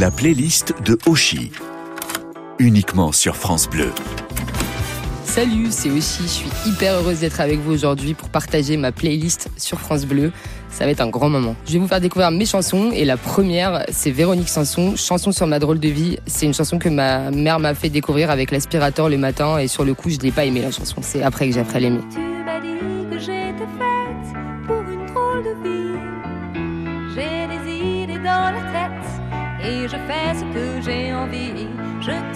La playlist de Oshi. Uniquement sur France Bleu. Salut, c'est Oshi. Je suis hyper heureuse d'être avec vous aujourd'hui pour partager ma playlist sur France Bleu. Ça va être un grand moment. Je vais vous faire découvrir mes chansons et la première, c'est Véronique Sanson, Chanson sur ma drôle de vie. C'est une chanson que ma mère m'a fait découvrir avec l'aspirateur le matin et sur le coup, je l'ai pas aimé la chanson. C'est après que j'ai appris à l'aimer.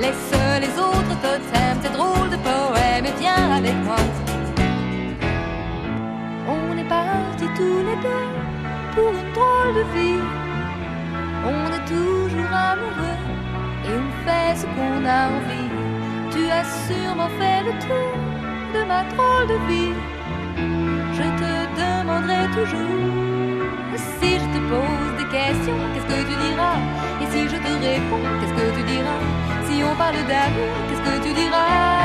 Laisse les autres totems, tes drôles de poèmes et viens avec moi. On est partis tous les deux pour une drôle de vie. On est toujours amoureux et on fait ce qu'on a envie. Tu as sûrement fait le tour de ma drôle de vie. Je te demanderai toujours si je te pose des questions, qu'est-ce que tu diras? Et si je te réponds, qu'est-ce que tu diras? Si on parle d'amour, qu'est-ce que tu diras?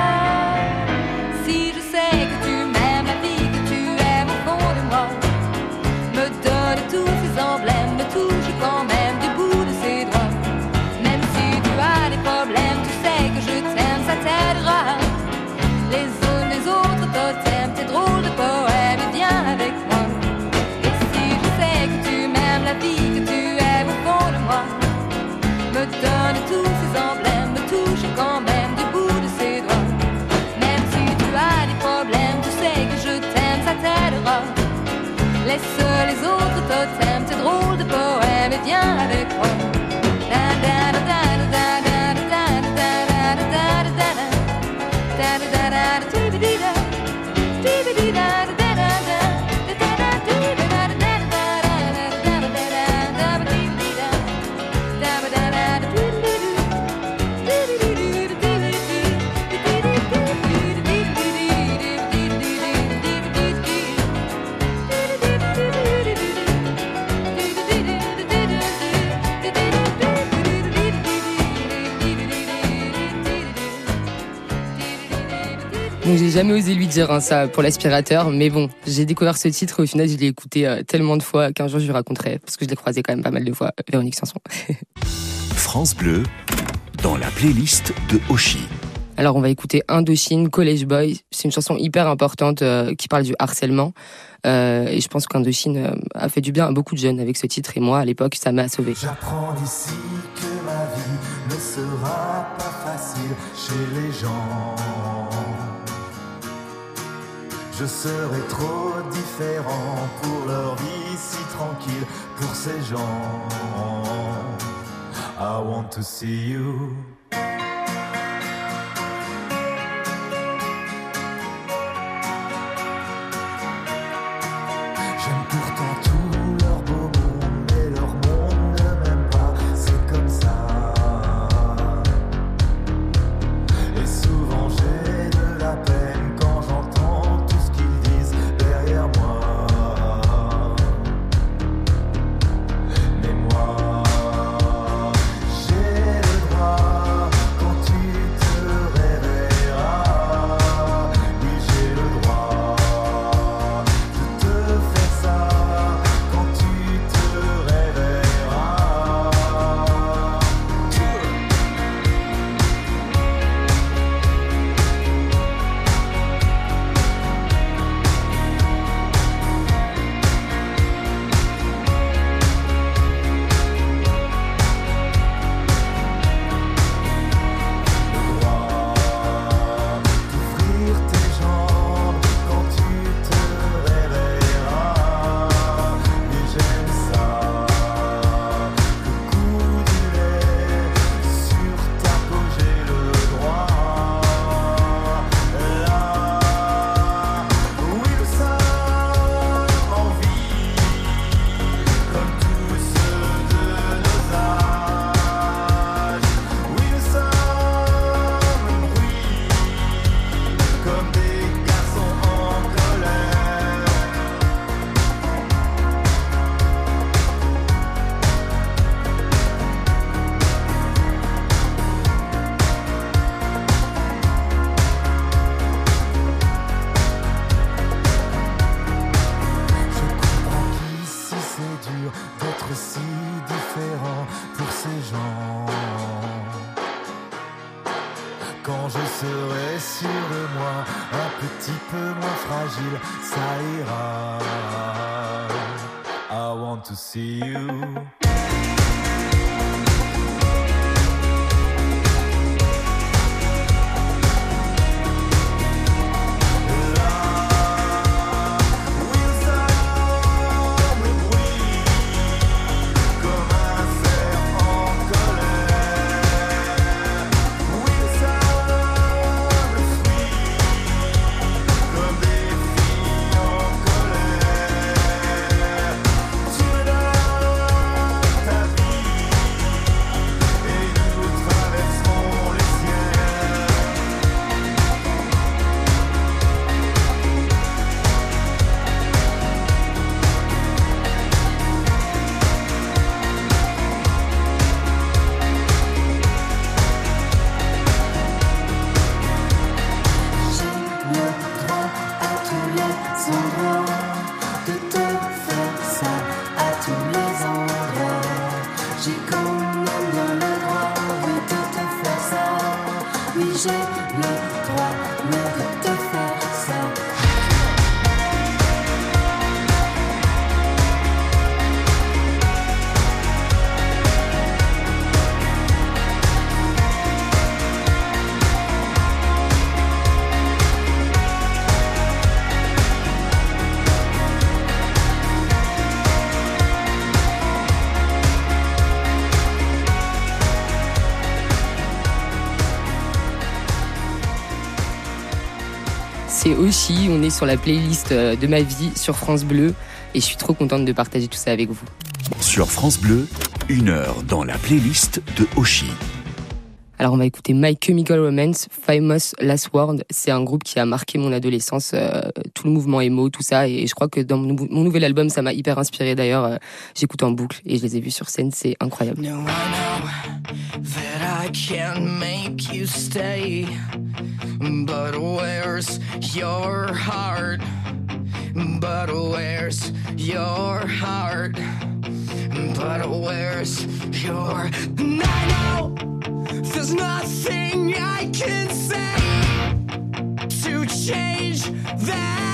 Donc j'ai jamais osé lui dire hein, ça pour l'aspirateur, mais bon, j'ai découvert ce titre et au final je l'ai écouté euh, tellement de fois qu'un jour je lui raconterai, parce que je l'ai croisé quand même pas mal de fois, euh, Véronique Sanson. France Bleu, dans la playlist de Oshi. Alors on va écouter Indochine, College Boy, c'est une chanson hyper importante euh, qui parle du harcèlement, Euh, et je pense qu'Indochine euh, a fait du bien à beaucoup de jeunes avec ce titre, et moi à l'époque ça m'a sauvé. J'apprends d'ici que ma vie ne sera pas facile chez les gens. Je serai trop différent pour leur vie si tranquille pour ces gens. I want to see you. On est sur la playlist euh, de ma vie sur France Bleu et je suis trop contente de partager tout ça avec vous. Sur France Bleu, une heure dans la playlist de Oshi. Alors on va écouter My Chemical Romance, Famous Last Word. C'est un groupe qui a marqué mon adolescence, euh, tout le mouvement emo, tout ça. Et je crois que dans mon, nouvel album, ça m'a hyper inspiré. D'ailleurs, euh, j'écoute en boucle et je les ai vus sur scène, c'est incroyable. No, but where's your heart? But where's your heart? There's nothing I can say to change that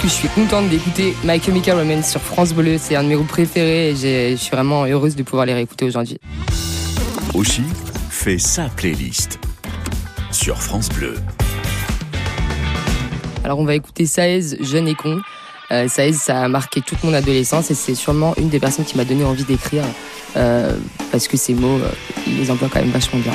Qu'est-ce que je suis contente d'écouter My Chemical Romance sur France Bleu. C'est un de mes groupes préférés et je suis vraiment heureuse de pouvoir les réécouter aujourd'hui. Oshi fait sa playlist sur France Bleu. Alors on va écouter Saez, jeune et con. Euh, Saez, ça a marqué toute mon adolescence et c'est sûrement une des personnes qui m'a donné envie d'écrire euh, parce que ces mots, euh, il les emploie quand même vachement bien.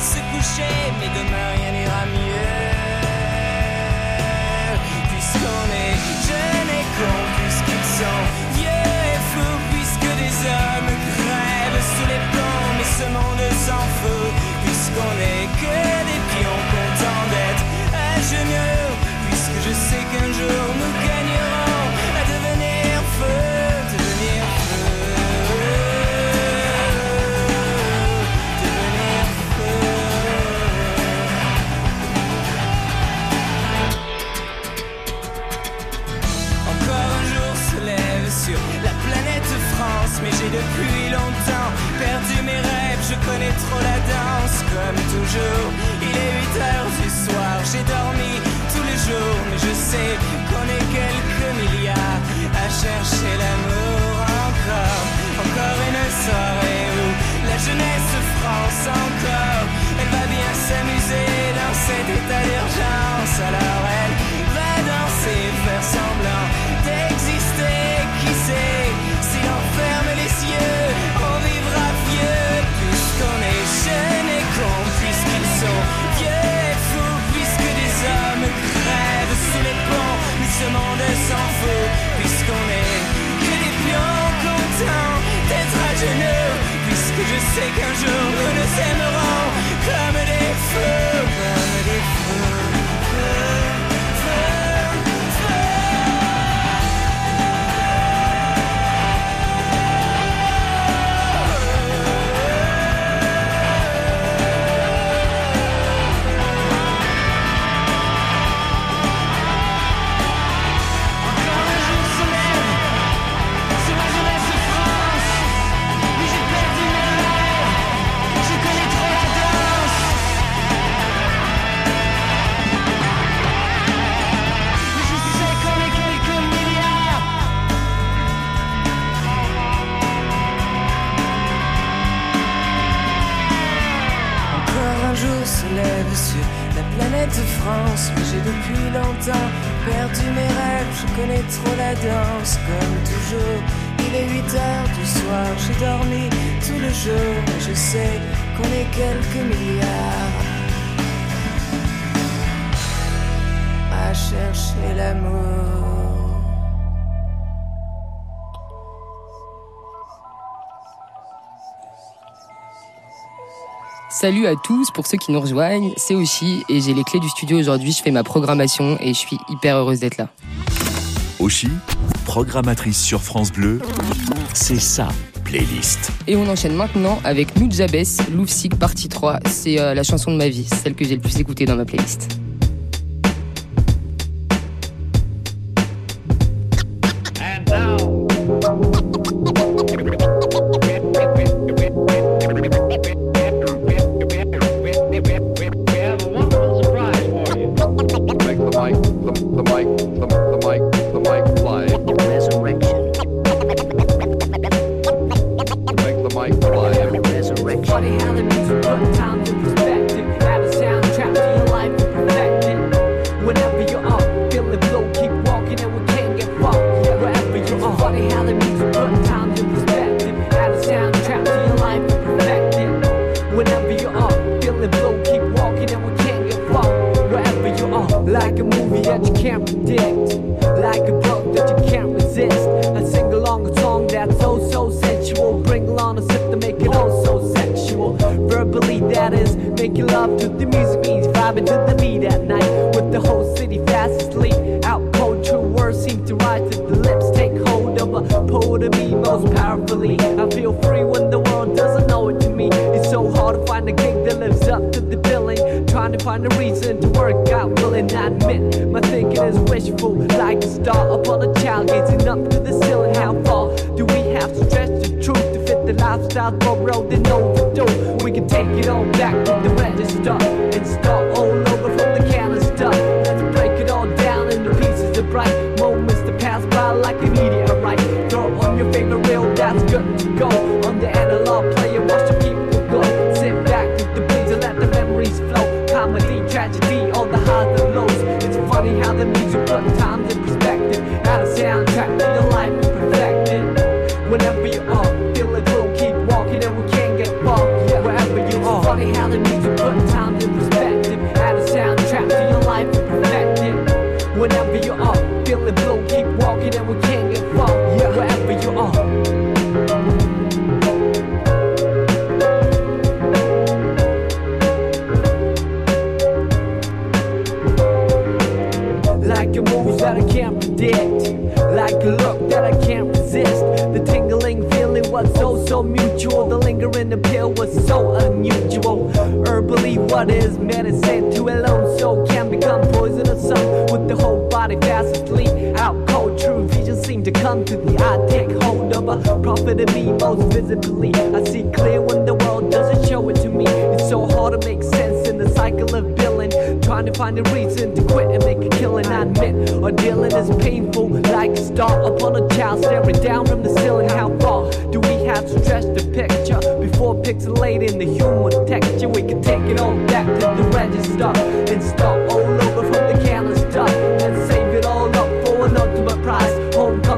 se coucher. Mais demain rien n'ira mieux. Puisqu'on est jeunes et cons, puisqu'ils sont vieux et fous, puisque des hommes crèvent sous les plombs. Mais ce monde s'en fout, puisqu'on est comme Sais qu'un jour nous nous aimerons Salut à tous pour ceux qui nous rejoignent, c'est Oshi et j'ai les clés du studio aujourd'hui, je fais ma programmation et je suis hyper heureuse d'être là. Oshi, programmatrice sur France Bleu, c'est sa playlist. Et on enchaîne maintenant avec Nujabes, Loufsik partie 3. C'est euh, la chanson de ma vie, celle que j'ai le plus écoutée dans ma playlist.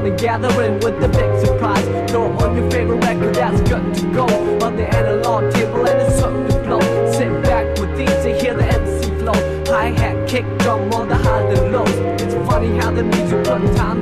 the gathering with the big surprise. Throw on your favorite record that's good to go. On the analog table and it's up to blow. Sit back with these and hear the MC flow. Hi hat, kick, drum on the highs and lows. It's funny how the music runs time.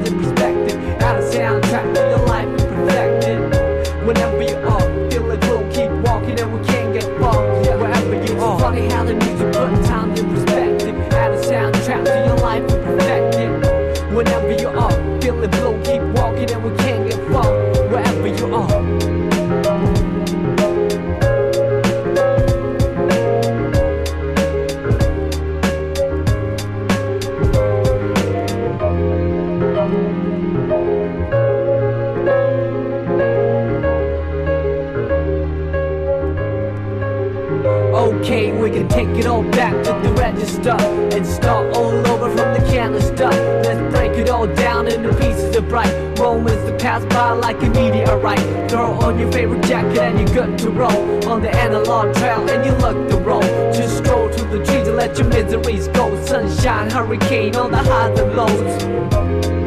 did start all over from the countless dust Let's break it all down into pieces of bright Moments that pass by like a meteorite. Throw on your favorite jacket and you're good to roll. On the analog trail and you look the roll. Just stroll to the trees and let your miseries go. Sunshine, hurricane, all the highs and lows.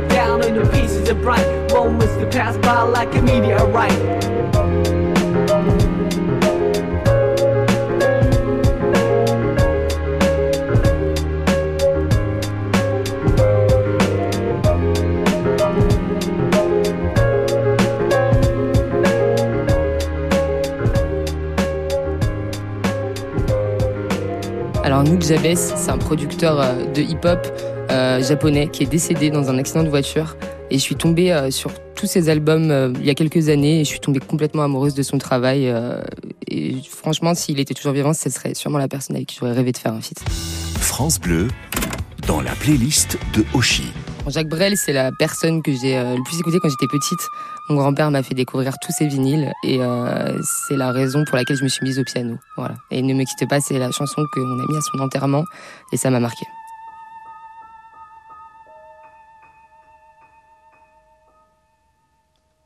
double down on the pieces of bright moments that pass by like a meteorite. Alors Nuke Jabez, c'est un producteur euh, de hip-hop euh, japonais qui est décédé dans un accident de voiture. Et je suis tombée euh, sur tous ses albums il y a quelques années et je suis tombée complètement amoureuse de son travail. et franchement, s'il était toujours vivant, ce serait sûrement la personne avec qui j'aurais rêvé de faire un feat. France Bleu, dans la playlist de Oshi. Jacques Brel, c'est la personne que j'ai le plus écoutée quand j'étais petite. Mon grand-père m'a fait découvrir tous ses vinyles et euh, c'est la raison pour laquelle je me suis mise au piano. Voilà. Et Ne me quitte pas, c'est la chanson qu'on a mis à son enterrement et ça m'a marqué.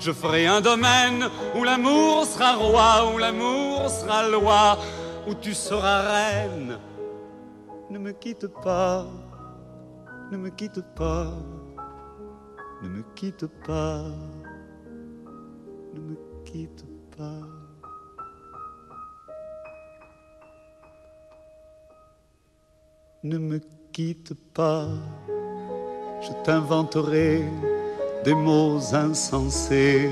Je ferai un domaine où l'amour sera roi, où l'amour sera loi, où tu seras reine. Ne me quitte pas, ne me quitte pas, ne me quitte pas ne me quitte pas. Ne me quitte pas, je t'inventerai des mots insensés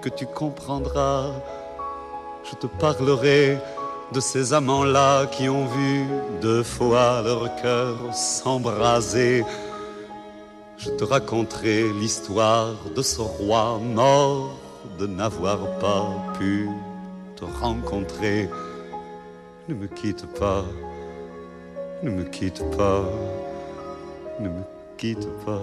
que tu comprendras. Je te parlerai de ces amants-là qui ont vu deux fois leur cœur s'embraser. Je te raconterai l'histoire de ce roi mort de n'avoir pas pu te rencontrer. Ne me quitte pas, ne me quitte pas, ne me quitte pas,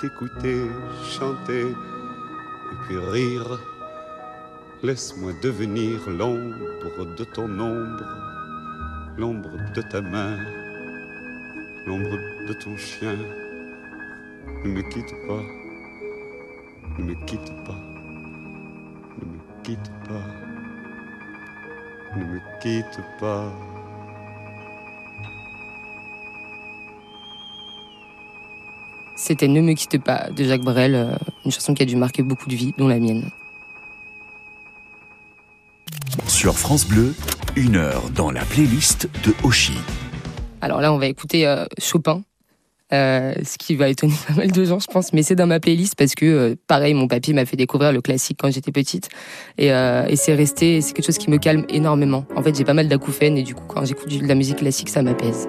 t'écouter chanter et puis rire. Laisse-moi devenir l'ombre de ton ombre, l'ombre de ta main, l'ombre de ton chien. Ne me quitte pas, ne me quitte pas, ne me quitte pas, ne me quitte pas. C'était Ne me quitte pas de Jacques Brel, euh, une chanson qui a dû marquer beaucoup de vies, dont la mienne. Sur France Bleu, une heure dans la playlist de Oshi. Alors là, on va écouter euh, Chopin euh, ce qui va étonner pas mal de gens, je pense. Mais c'est dans ma playlist parce que, euh, pareil, mon papy m'a fait découvrir le classique quand j'étais petite. Et, et c'est resté, c'est quelque chose qui me calme énormément. En fait, j'ai pas mal d'acouphènes et du coup, quand j'écoute de la musique classique, ça m'apaise.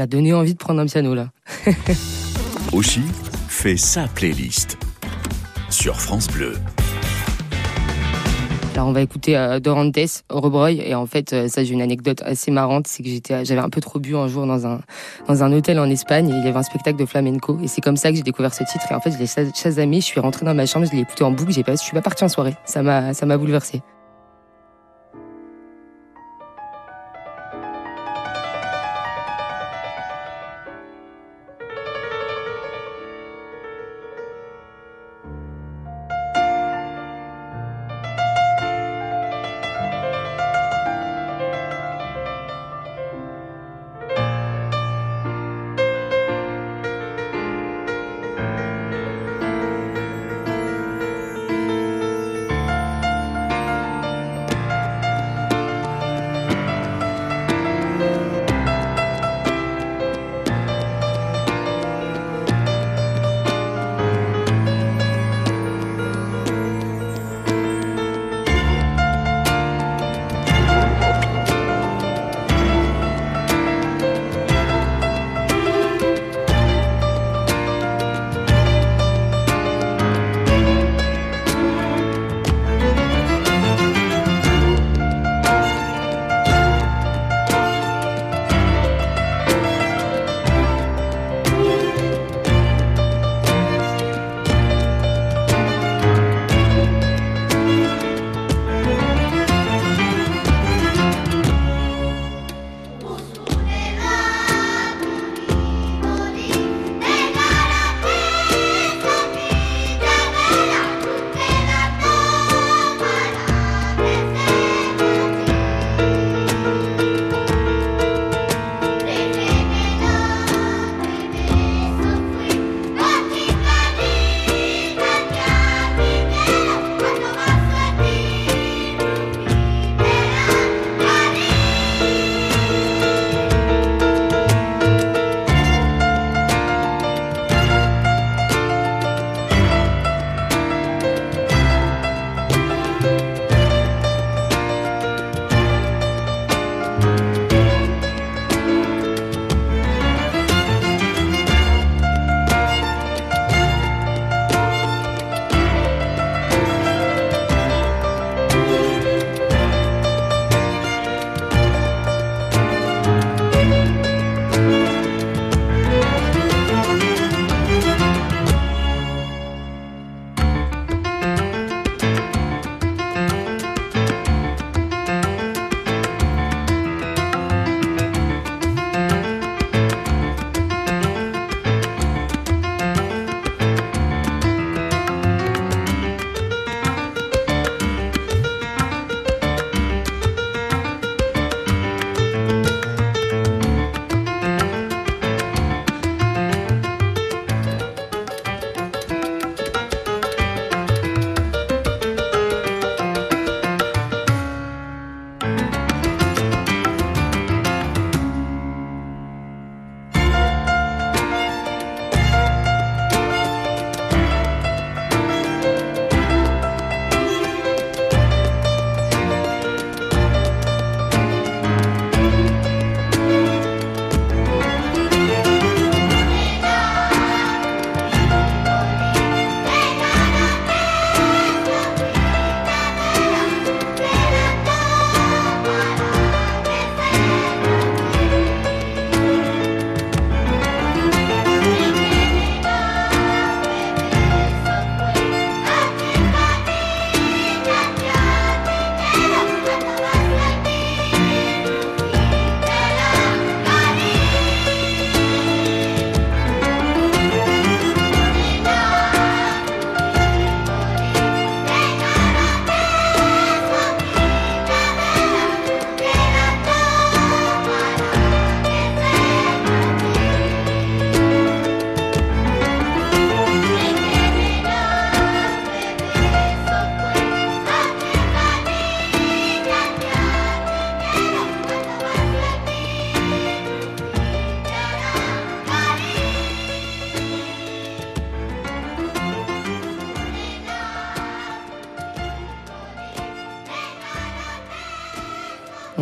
M'a donné envie de prendre un piano là. Oshi fait sa playlist sur France Bleu. Alors on va écouter euh, Dorantes, Rebroy, et en fait euh, ça j'ai une anecdote assez marrante, c'est que j'étais, j'avais un peu trop bu un jour dans un dans un hôtel en Espagne et il y avait un spectacle de flamenco et c'est comme ça que j'ai découvert ce titre et en fait je l'ai chas- chasamé, je suis rentrée dans ma chambre, je l'ai écouté en boucle, j'ai pas, je suis pas partie en soirée, ça m'a ça m'a bouleversée.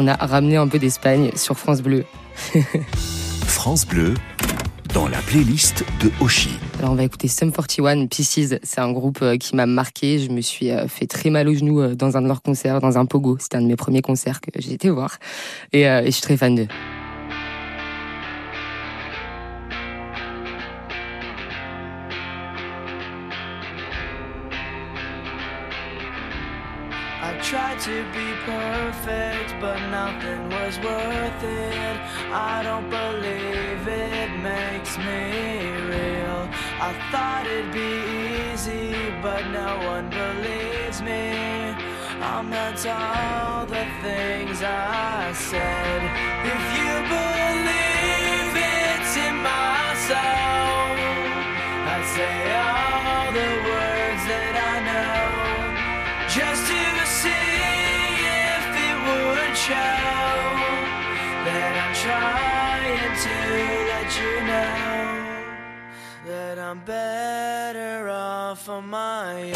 On a ramené un peu d'Espagne sur France Bleu. France Bleu, dans la playlist de Oshi. Alors on va écouter Sum 41 Pieces, c'est un groupe euh, qui m'a marqué, je me suis euh, fait très mal aux genoux euh, dans un de leurs concerts, dans un pogo, c'était un de mes premiers concerts que j'ai été voir et, et je suis très fan d'eux. But nothing was worth it. I don't believe it makes me real. I thought it'd be easy, but no one believes me. I'm not all the things I said. If you believe I'm better off on my own.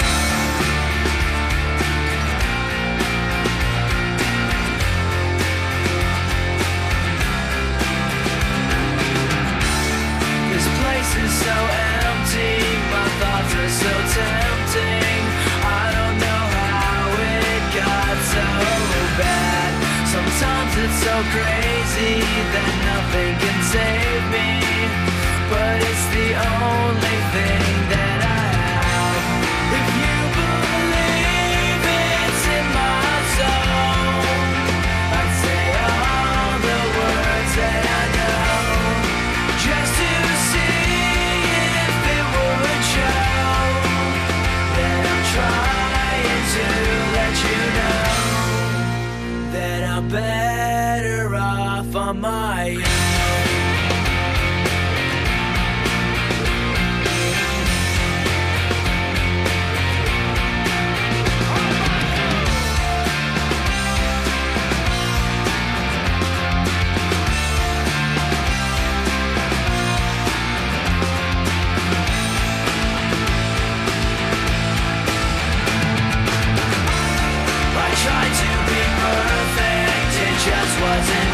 This place is so empty, my thoughts are so tempting. I don't know how it got so bad. Sometimes it's so crazy that nothing can save me. But it's the only thing that wasn't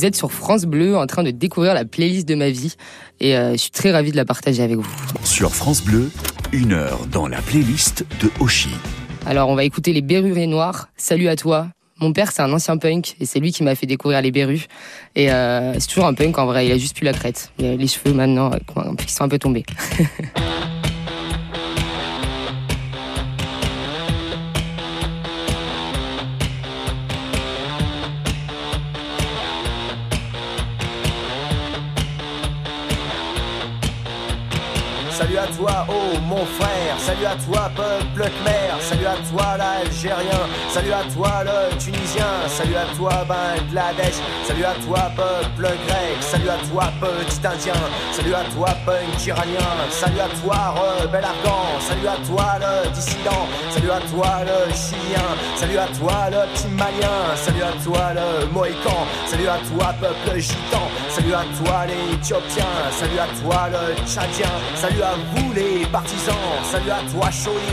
Vous êtes sur France Bleu en train de découvrir la playlist de ma vie et euh, je suis très ravie de la partager avec vous. Sur France Bleu, une heure dans la playlist de Oshi. Alors on va écouter les Berruriers Noirs. Salut à toi. Mon père c'est un ancien punk et c'est lui qui m'a fait découvrir les Berus. Et euh, c'est toujours un punk en vrai, il a juste plus la crête. Il a les cheveux maintenant euh, qui sont un peu tombés. toi, oh mon frère, salut à toi, peuple khmer, salut à toi, l'Algérien, salut à toi, le Tunisien, salut à toi, Bangladesh, salut à toi, peuple grec, salut à toi, petit Indien, salut à toi, punk iranien, salut à toi, rebelle afghan, salut à toi, le dissident, salut à toi, le chilien, salut à toi, le petit malien, salut à toi, le mohican, salut à toi, peuple gitan, salut à toi, les éthiopiens, salut à toi, le tchadien, salut à vous les partisans, salut à toi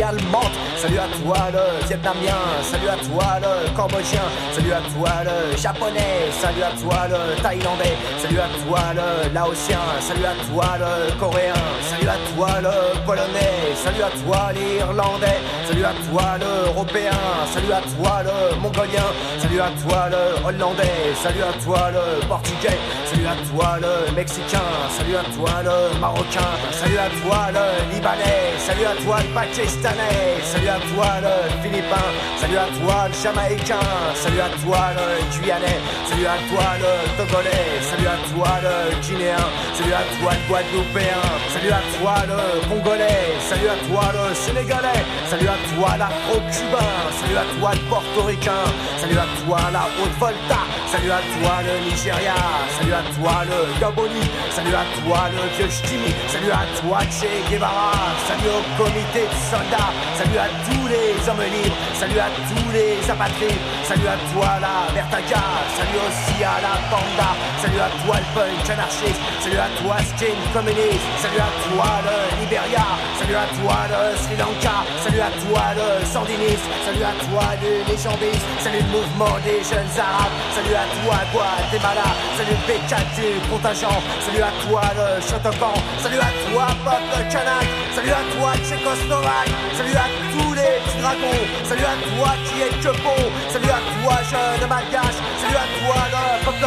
allemande, salut à toi le vietnamien, salut à toi le cambodgien, salut à toi le japonais, salut à toi le thaïlandais, salut à toi le laotien, salut à toi le coréen, salut à toi le polonais, salut à toi l'irlandais, salut à toi l'européen, salut à toi le mongolien, salut à toi le hollandais, salut à toi le portugais, salut à toi le mexicain, salut à toi le marocain, salut à toi le libanais, salut à toi le pakistanais, salut à toi le philippin, salut à toi le jamaïcain, salut à toi le guyanais, salut à toi le togolais, salut à toi le guinéen, salut à toi le guadeloupéen, salut à toi le congolais, salut à toi le Sénégalais, salut à toi l'Afro-Cubain, salut à toi le Portoricain, salut à toi la Haute-Volta, salut à toi le Nigeria, salut à toi le Gaboni, salut à toi le Ch'timi, salut à toi Che Guevara, salut au de soldats, salut à tous les hommes libres, salut à tous les apatrides, salut à toi la Vertaga, salut aussi à la Panda, salut à toi le punk anarchiste, salut à toi skin communiste, salut à toi le Liberia, salut à toi le Sri Lanka, salut à toi le sandiniste, salut à toi le légendiste, salut le mouvement des jeunes arabes, salut à toi Guatemala, salut le B4 du contingent, salut à toi le Shotokan, salut à toi peuple kanak, salut à toi Salut à tous les petits dragons, salut à toi qui que bon, salut à toi jeune malgache, salut à toi le peuple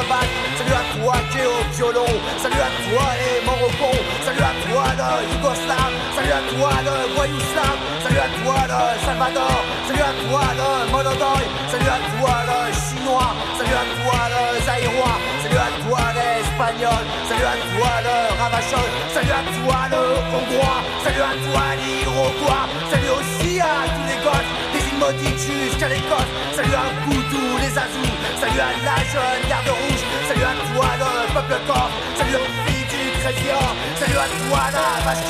salut à toi qui est au violon, salut à toi les Morocons, salut à toi le Yougoslave, salut à toi le Voyouslav, salut à toi le Salvador, salut à toi le Monodoy, salut à toi le Salut à toi le Zaïrois, salut à toi l'Espagnol, salut à toi le Ravachol, salut à toi le Hongrois, salut à toi l'Iroquois, salut aussi à tous les Goths, des maudites jusqu'à l'Écosse, salut à vous tous les Azous, salut à la jeune garde rouge, salut à toi le peuple corse, salut aux filles du Trésor, salut à toi la vache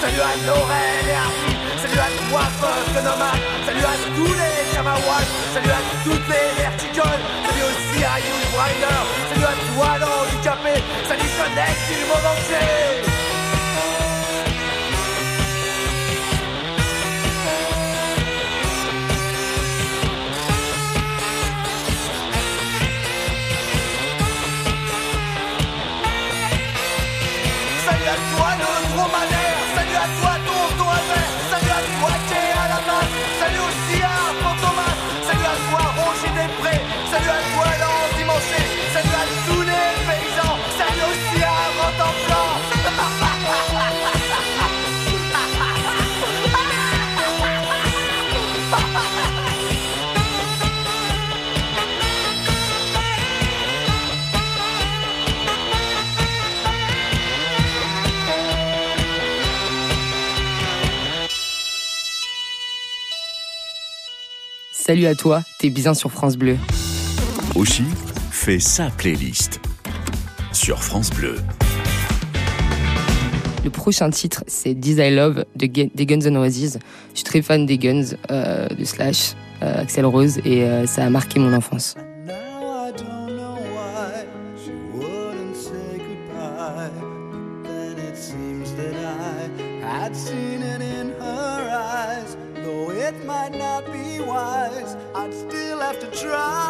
salut à Laurel et Harpy, salut à toi peuple nomade, salut à tous les Kamawats, salut à toutes les vertigoles, salut aussi à Hugh salut à toi salut jeunesse du monde entier. Salut à toi, t'es bien sur France Bleu. Oshi fait sa playlist sur France Bleu. Le prochain titre, c'est This I Love de des Guns N' Roses. Je suis très fan des Guns, euh, de Slash, euh, Axel Rose, et euh, ça a marqué mon enfance. Try.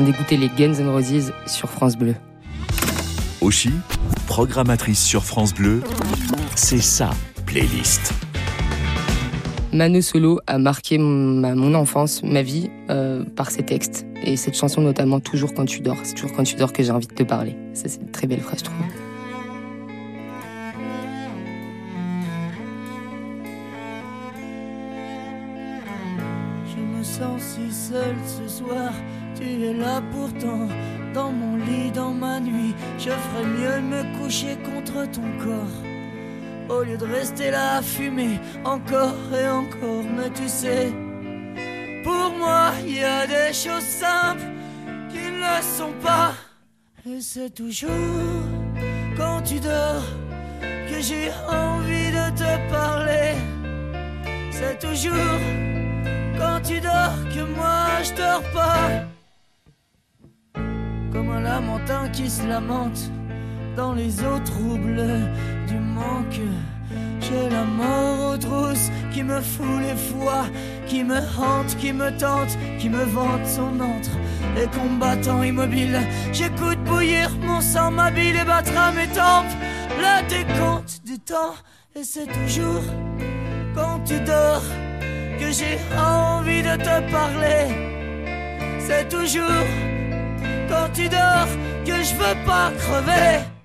Vient d'écouter les Guns N' Roses sur France Bleu. Oshi, programmatrice sur France Bleu, c'est sa playlist. Mano Solo a marqué mon, mon enfance, ma vie, euh, par ses textes. Et cette chanson notamment, Toujours quand tu dors. C'est toujours quand tu dors que j'ai envie de te parler. Ça, c'est une très belle phrase, je trouve. Je me sens si seul ce soir, tu es là pourtant, dans mon lit, dans ma nuit, je ferais mieux me coucher contre ton corps. Au lieu de rester là à fumer encore et encore, mais tu sais, pour moi, il y a des choses simples qui ne le sont pas. Et c'est toujours quand tu dors que j'ai envie de te parler. C'est toujours quand tu dors que moi je dors pas. Un lamentin qui se lamente dans les eaux troubles du manque. J'ai la mort aux trousses qui me fout les foies, qui me hante, qui me tente, qui me vante son antre. Et combattant immobile, j'écoute bouillir mon sang, ma bile et battra mes tempes. Le décompte du temps, et c'est toujours quand tu dors que j'ai envie de te parler. C'est toujours quand tu dors que je veux pas crever.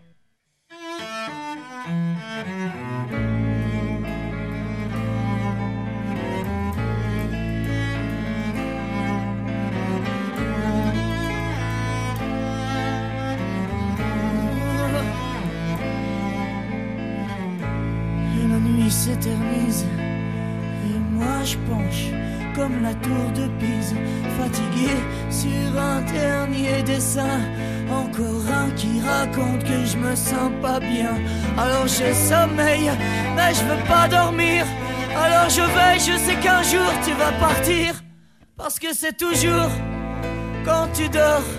Encore un qui raconte que je me sens pas bien. Alors j'ai sommeil, mais je veux pas dormir. Alors je veille, je sais qu'un jour tu vas partir. Parce que c'est toujours quand tu dors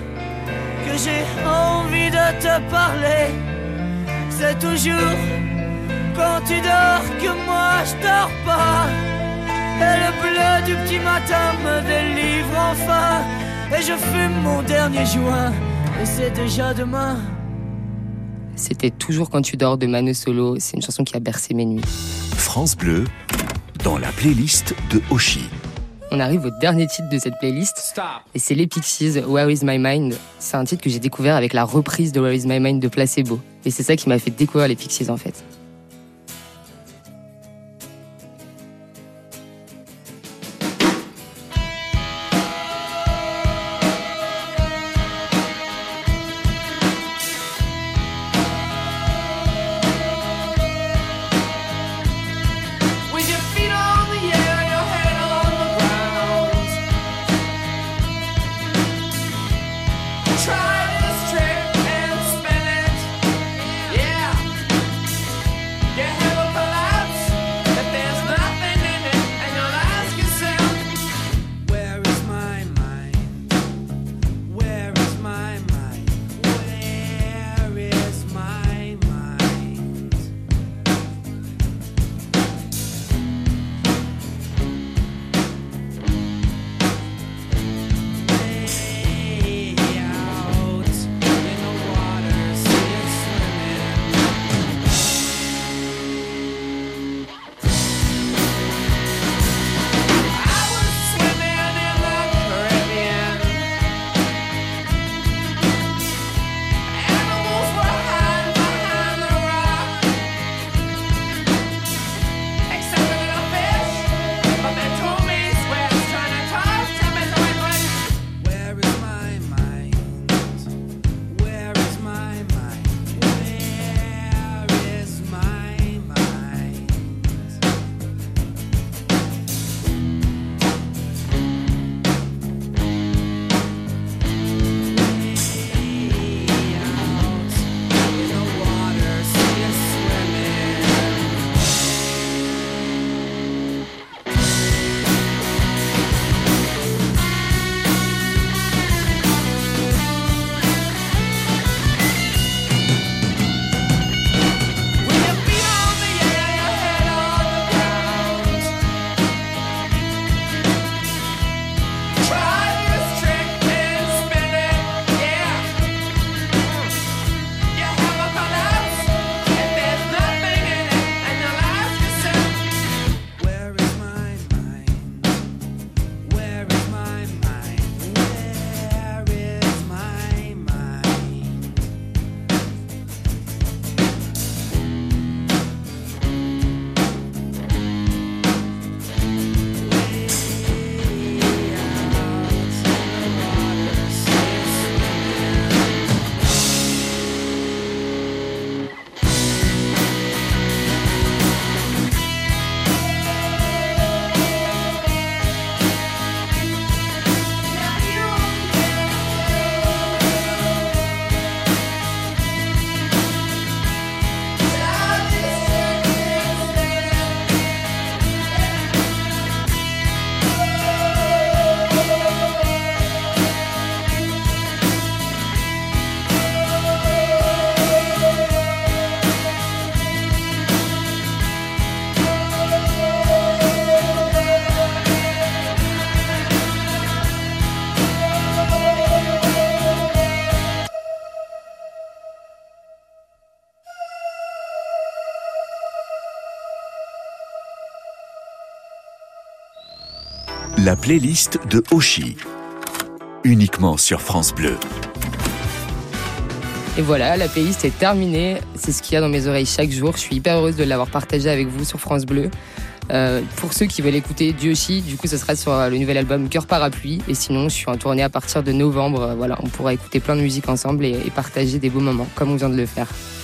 que j'ai envie de te parler. C'est toujours quand tu dors que moi je dors pas. Et le bleu du petit matin me délivre enfin. Et je fume mon dernier joint. Et c'est déjà demain. C'était Toujours quand tu dors de Mano Solo. C'est une chanson qui a bercé mes nuits. France Bleu, dans la playlist de Oshi. On arrive au dernier titre de cette playlist. Et c'est les Pixies, Where is my mind? C'est un titre que j'ai découvert avec la reprise de Where is my mind de Placebo. Et c'est ça qui m'a fait découvrir les Pixies en fait. Playlist de Oshi. Uniquement sur France Bleu. Et voilà, la playlist est terminée. C'est ce qu'il y a dans mes oreilles chaque jour. Je suis hyper heureuse de l'avoir partagé avec vous sur France Bleu. Euh, pour ceux qui veulent écouter Dioshi, du coup, ce sera sur le nouvel album Cœur Parapluie. Et sinon, je suis en tournée à partir de novembre. Voilà, on pourra écouter plein de musique ensemble et, et partager des beaux moments, comme on vient de le faire.